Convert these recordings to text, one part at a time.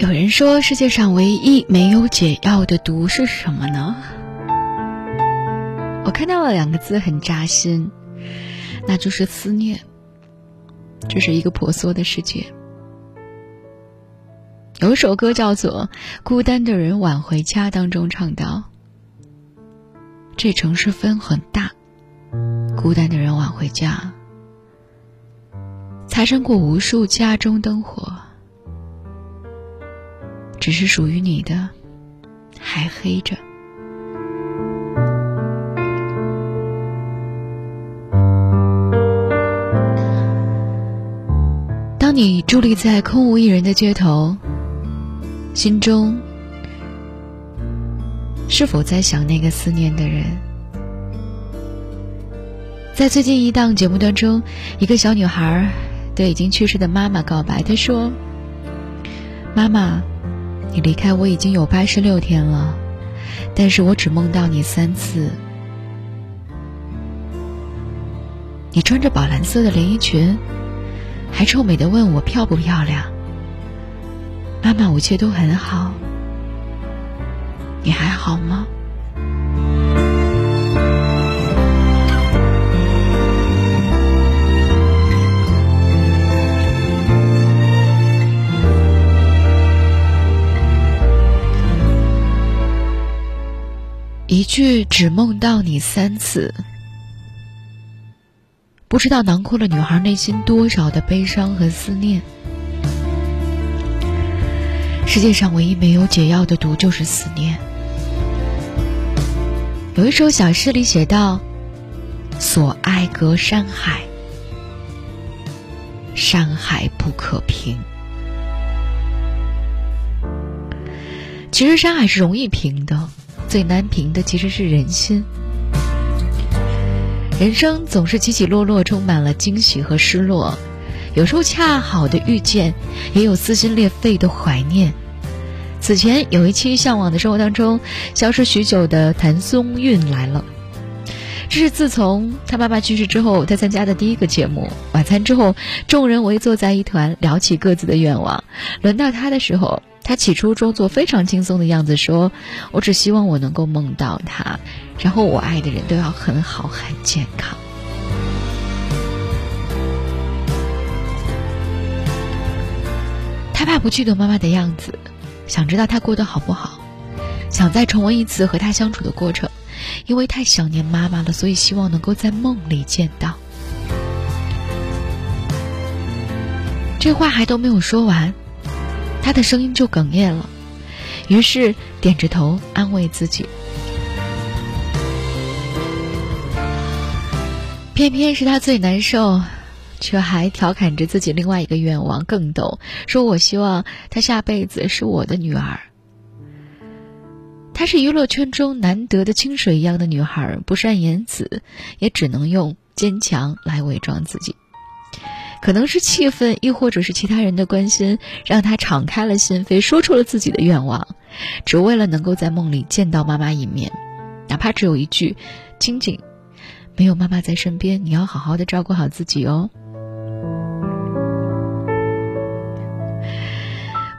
有人说，世界上唯一没有解药的毒是什么呢？我看到了两个字，很扎心，那就是思念。这是一个婆娑的世界。有一首歌叫做《孤单的人晚回家》，当中唱到：“这城市风很大，孤单的人晚回家，擦身过无数家中灯火。”只是属于你的，还黑着。当你伫立在空无一人的街头，心中是否在想那个思念的人？在最近一档节目当中，一个小女孩对已经去世的妈妈告白，她说：“妈妈。”你离开我已经有八十六天了，但是我只梦到你三次。你穿着宝蓝色的连衣裙，还臭美的问我漂不漂亮。妈妈，我一切都很好，你还好吗？一句只梦到你三次，不知道囊括了女孩内心多少的悲伤和思念。世界上唯一没有解药的毒就是思念。有一首小诗里写道：“所爱隔山海，山海不可平。”其实山海是容易平的。最难平的其实是人心。人生总是起起落落，充满了惊喜和失落，有时候恰好的遇见，也有撕心裂肺的怀念。此前有一期《向往的生活》当中，消失许久的谭松韵来了。这是自从他妈妈去世之后，他参加的第一个节目。晚餐之后，众人围坐在一团，聊起各自的愿望。轮到他的时候。他起初装作非常轻松的样子，说：“我只希望我能够梦到他，然后我爱的人都要很好、很健康。”他怕不记得妈妈的样子，想知道她过得好不好，想再重温一次和她相处的过程，因为太想念妈妈了，所以希望能够在梦里见到。这话还都没有说完。他的声音就哽咽了，于是点着头安慰自己。偏偏是他最难受，却还调侃着自己另外一个愿望更逗，说我希望她下辈子是我的女儿。她是娱乐圈中难得的清水一样的女孩，不善言辞，也只能用坚强来伪装自己。可能是气氛，亦或者是其他人的关心，让他敞开了心扉，说出了自己的愿望，只为了能够在梦里见到妈妈一面，哪怕只有一句“晶晶，没有妈妈在身边，你要好好的照顾好自己哦。”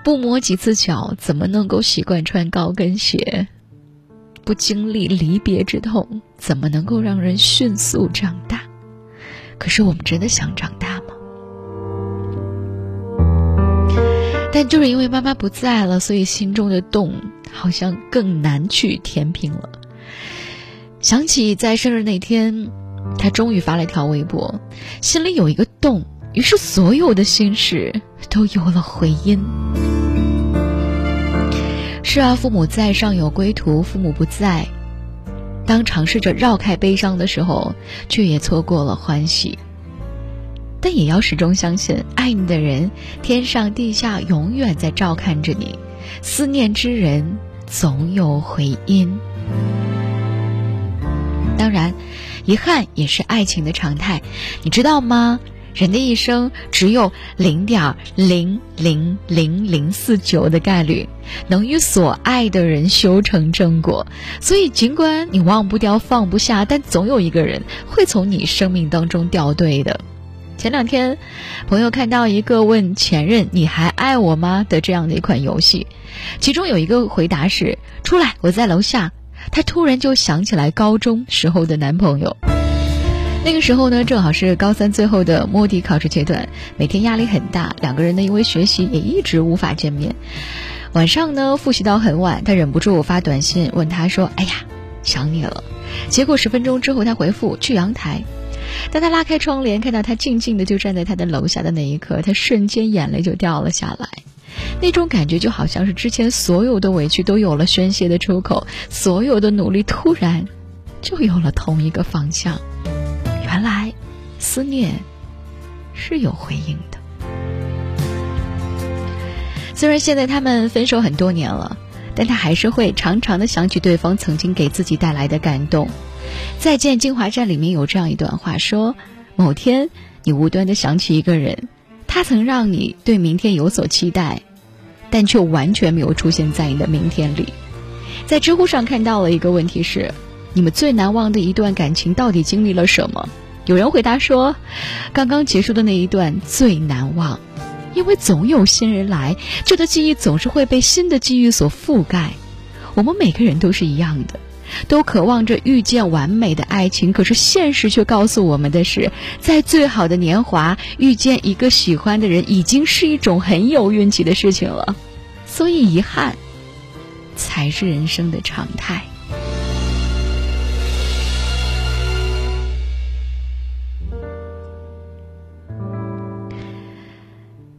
不磨几次脚，怎么能够习惯穿高跟鞋？不经历离别之痛，怎么能够让人迅速长大？可是我们真的想长大但就是因为妈妈不在了，所以心中的洞好像更难去填平了。想起在生日那天，他终于发了一条微博，心里有一个洞，于是所有的心事都有了回音。是啊，父母在，尚有归途；父母不在，当尝试着绕开悲伤的时候，却也错过了欢喜。但也要始终相信，爱你的人，天上地下永远在照看着你；思念之人，总有回音。当然，遗憾也是爱情的常态，你知道吗？人的一生只有零点零零零零四九的概率能与所爱的人修成正果，所以尽管你忘不掉、放不下，但总有一个人会从你生命当中掉队的。前两天，朋友看到一个问前任“你还爱我吗”的这样的一款游戏，其中有一个回答是“出来，我在楼下”。他突然就想起来高中时候的男朋友。那个时候呢，正好是高三最后的摸底考试阶段，每天压力很大，两个人呢因为学习也一直无法见面。晚上呢复习到很晚，他忍不住发短信问他说：“哎呀，想你了。”结果十分钟之后他回复：“去阳台。”当他拉开窗帘，看到他静静的就站在他的楼下的那一刻，他瞬间眼泪就掉了下来。那种感觉就好像是之前所有的委屈都有了宣泄的出口，所有的努力突然就有了同一个方向。原来，思念是有回应的。虽然现在他们分手很多年了，但他还是会常常的想起对方曾经给自己带来的感动。《再见金华站》里面有这样一段话：说某天你无端的想起一个人，他曾让你对明天有所期待，但却完全没有出现在你的明天里。在知乎上看到了一个问题是：你们最难忘的一段感情到底经历了什么？有人回答说，刚刚结束的那一段最难忘，因为总有新人来，旧的记忆总是会被新的记忆所覆盖。我们每个人都是一样的，都渴望着遇见完美的爱情，可是现实却告诉我们的是，在最好的年华遇见一个喜欢的人，已经是一种很有运气的事情了。所以，遗憾才是人生的常态。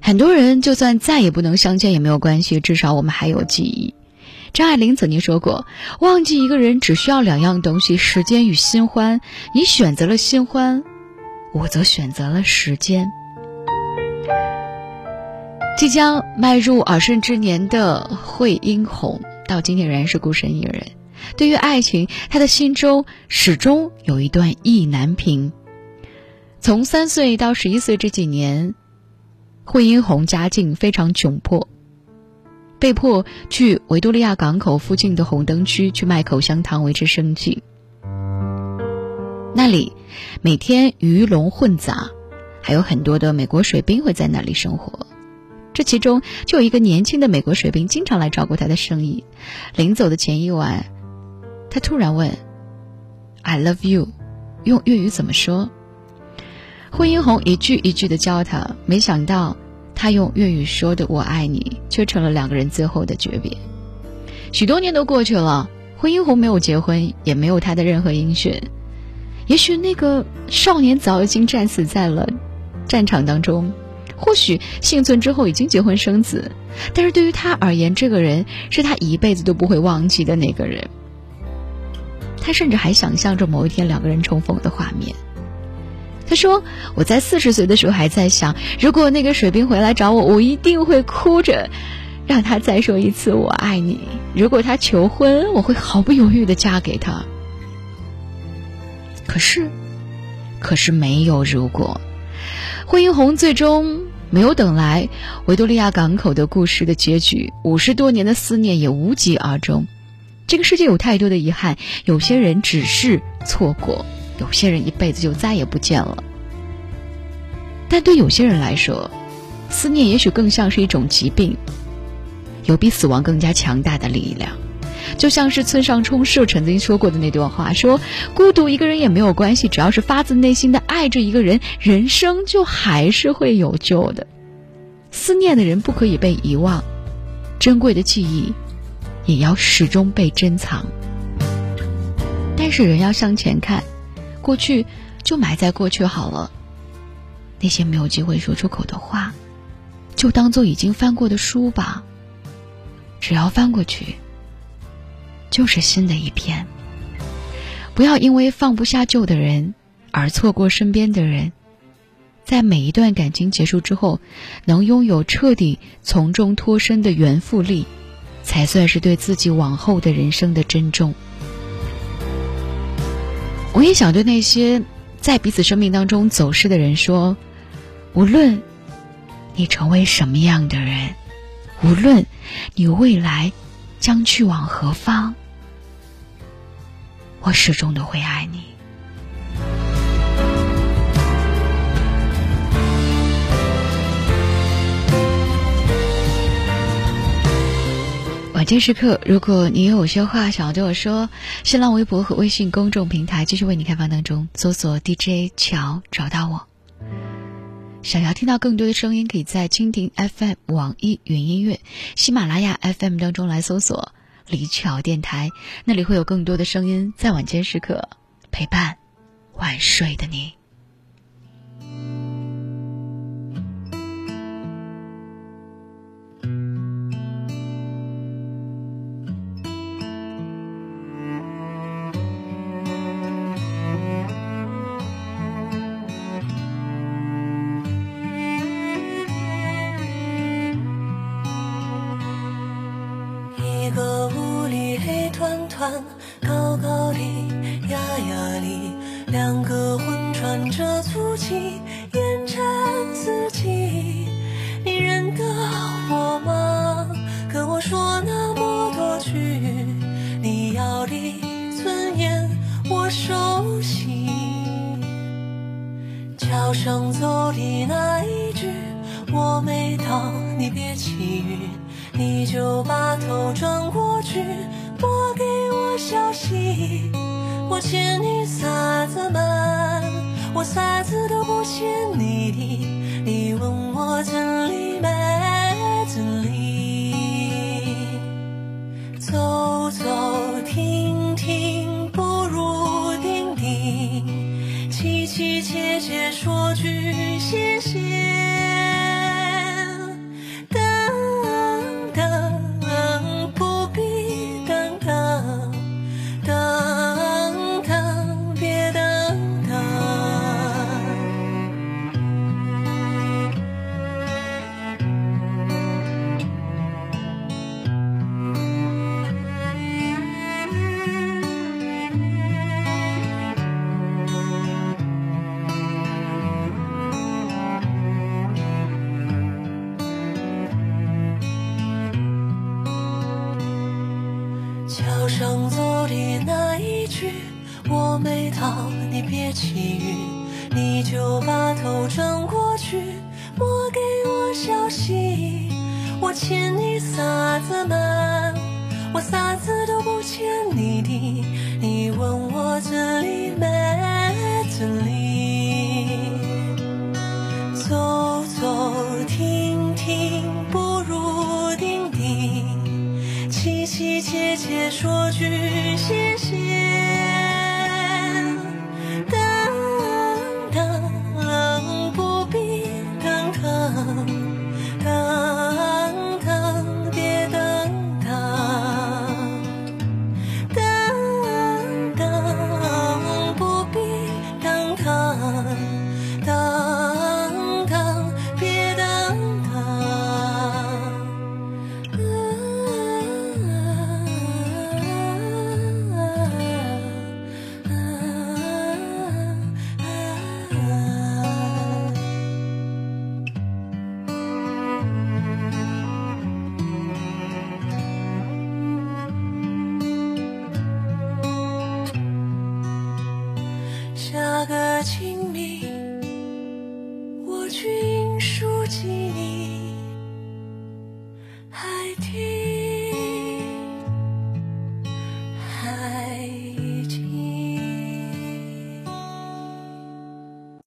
很多人就算再也不能相见也没有关系，至少我们还有记忆。张爱玲曾经说过：“忘记一个人只需要两样东西，时间与新欢。你选择了新欢，我则选择了时间。”即将迈入耳顺之年的惠英红，到今天仍然是孤身一人。对于爱情，他的心中始终有一段意难平。从三岁到十一岁这几年。惠英红家境非常窘迫，被迫去维多利亚港口附近的红灯区去卖口香糖维持生计。那里每天鱼龙混杂，还有很多的美国水兵会在那里生活。这其中就有一个年轻的美国水兵经常来照顾他的生意。临走的前一晚，他突然问：“I love you，用粤语怎么说？”惠英红一句一句的教他，没想到他用粤语说的“我爱你”却成了两个人最后的诀别。许多年都过去了，惠英红没有结婚，也没有他的任何音讯。也许那个少年早已经战死在了战场当中，或许幸存之后已经结婚生子，但是对于他而言，这个人是他一辈子都不会忘记的那个人。他甚至还想象着某一天两个人重逢的画面。他说：“我在四十岁的时候还在想，如果那个水兵回来找我，我一定会哭着让他再说一次‘我爱你’。如果他求婚，我会毫不犹豫的嫁给他。可是，可是没有如果。惠英红最终没有等来维多利亚港口的故事的结局，五十多年的思念也无疾而终。这个世界有太多的遗憾，有些人只是错过。”有些人一辈子就再也不见了，但对有些人来说，思念也许更像是一种疾病，有比死亡更加强大的力量。就像是村上春树曾经说过的那段话：“说孤独一个人也没有关系，只要是发自内心的爱着一个人，人生就还是会有救的。思念的人不可以被遗忘，珍贵的记忆也要始终被珍藏。但是人要向前看。”过去就埋在过去好了，那些没有机会说出口的话，就当做已经翻过的书吧。只要翻过去，就是新的一篇。不要因为放不下旧的人而错过身边的人。在每一段感情结束之后，能拥有彻底从中脱身的原复力，才算是对自己往后的人生的珍重。我也想对那些在彼此生命当中走失的人说：无论你成为什么样的人，无论你未来将去往何方，我始终都会爱你。晚间时刻，如果你有些话想要对我说，新浪微博和微信公众平台继续为你开放当中，搜索 DJ 乔找到我。想要听到更多的声音，可以在蜻蜓 FM、网易云音乐、喜马拉雅 FM 当中来搜索李巧电台，那里会有更多的声音在晚间时刻陪伴晚睡的你。里，两个魂穿着足迹，沿着自己。你认得我吗？跟我说那么多句，你要的尊严我熟悉。桥上走的那一句，我没到，你别起晕，你就把头转过去。欠你啥子嘛？我啥子都不欠你的，你问我真理没真理？走走停停不如定定，凄凄切切说句谢。上走的那一句我没到，你别起晕，你就把头转过去，莫给我消息。我欠你啥子嘛？我啥子都不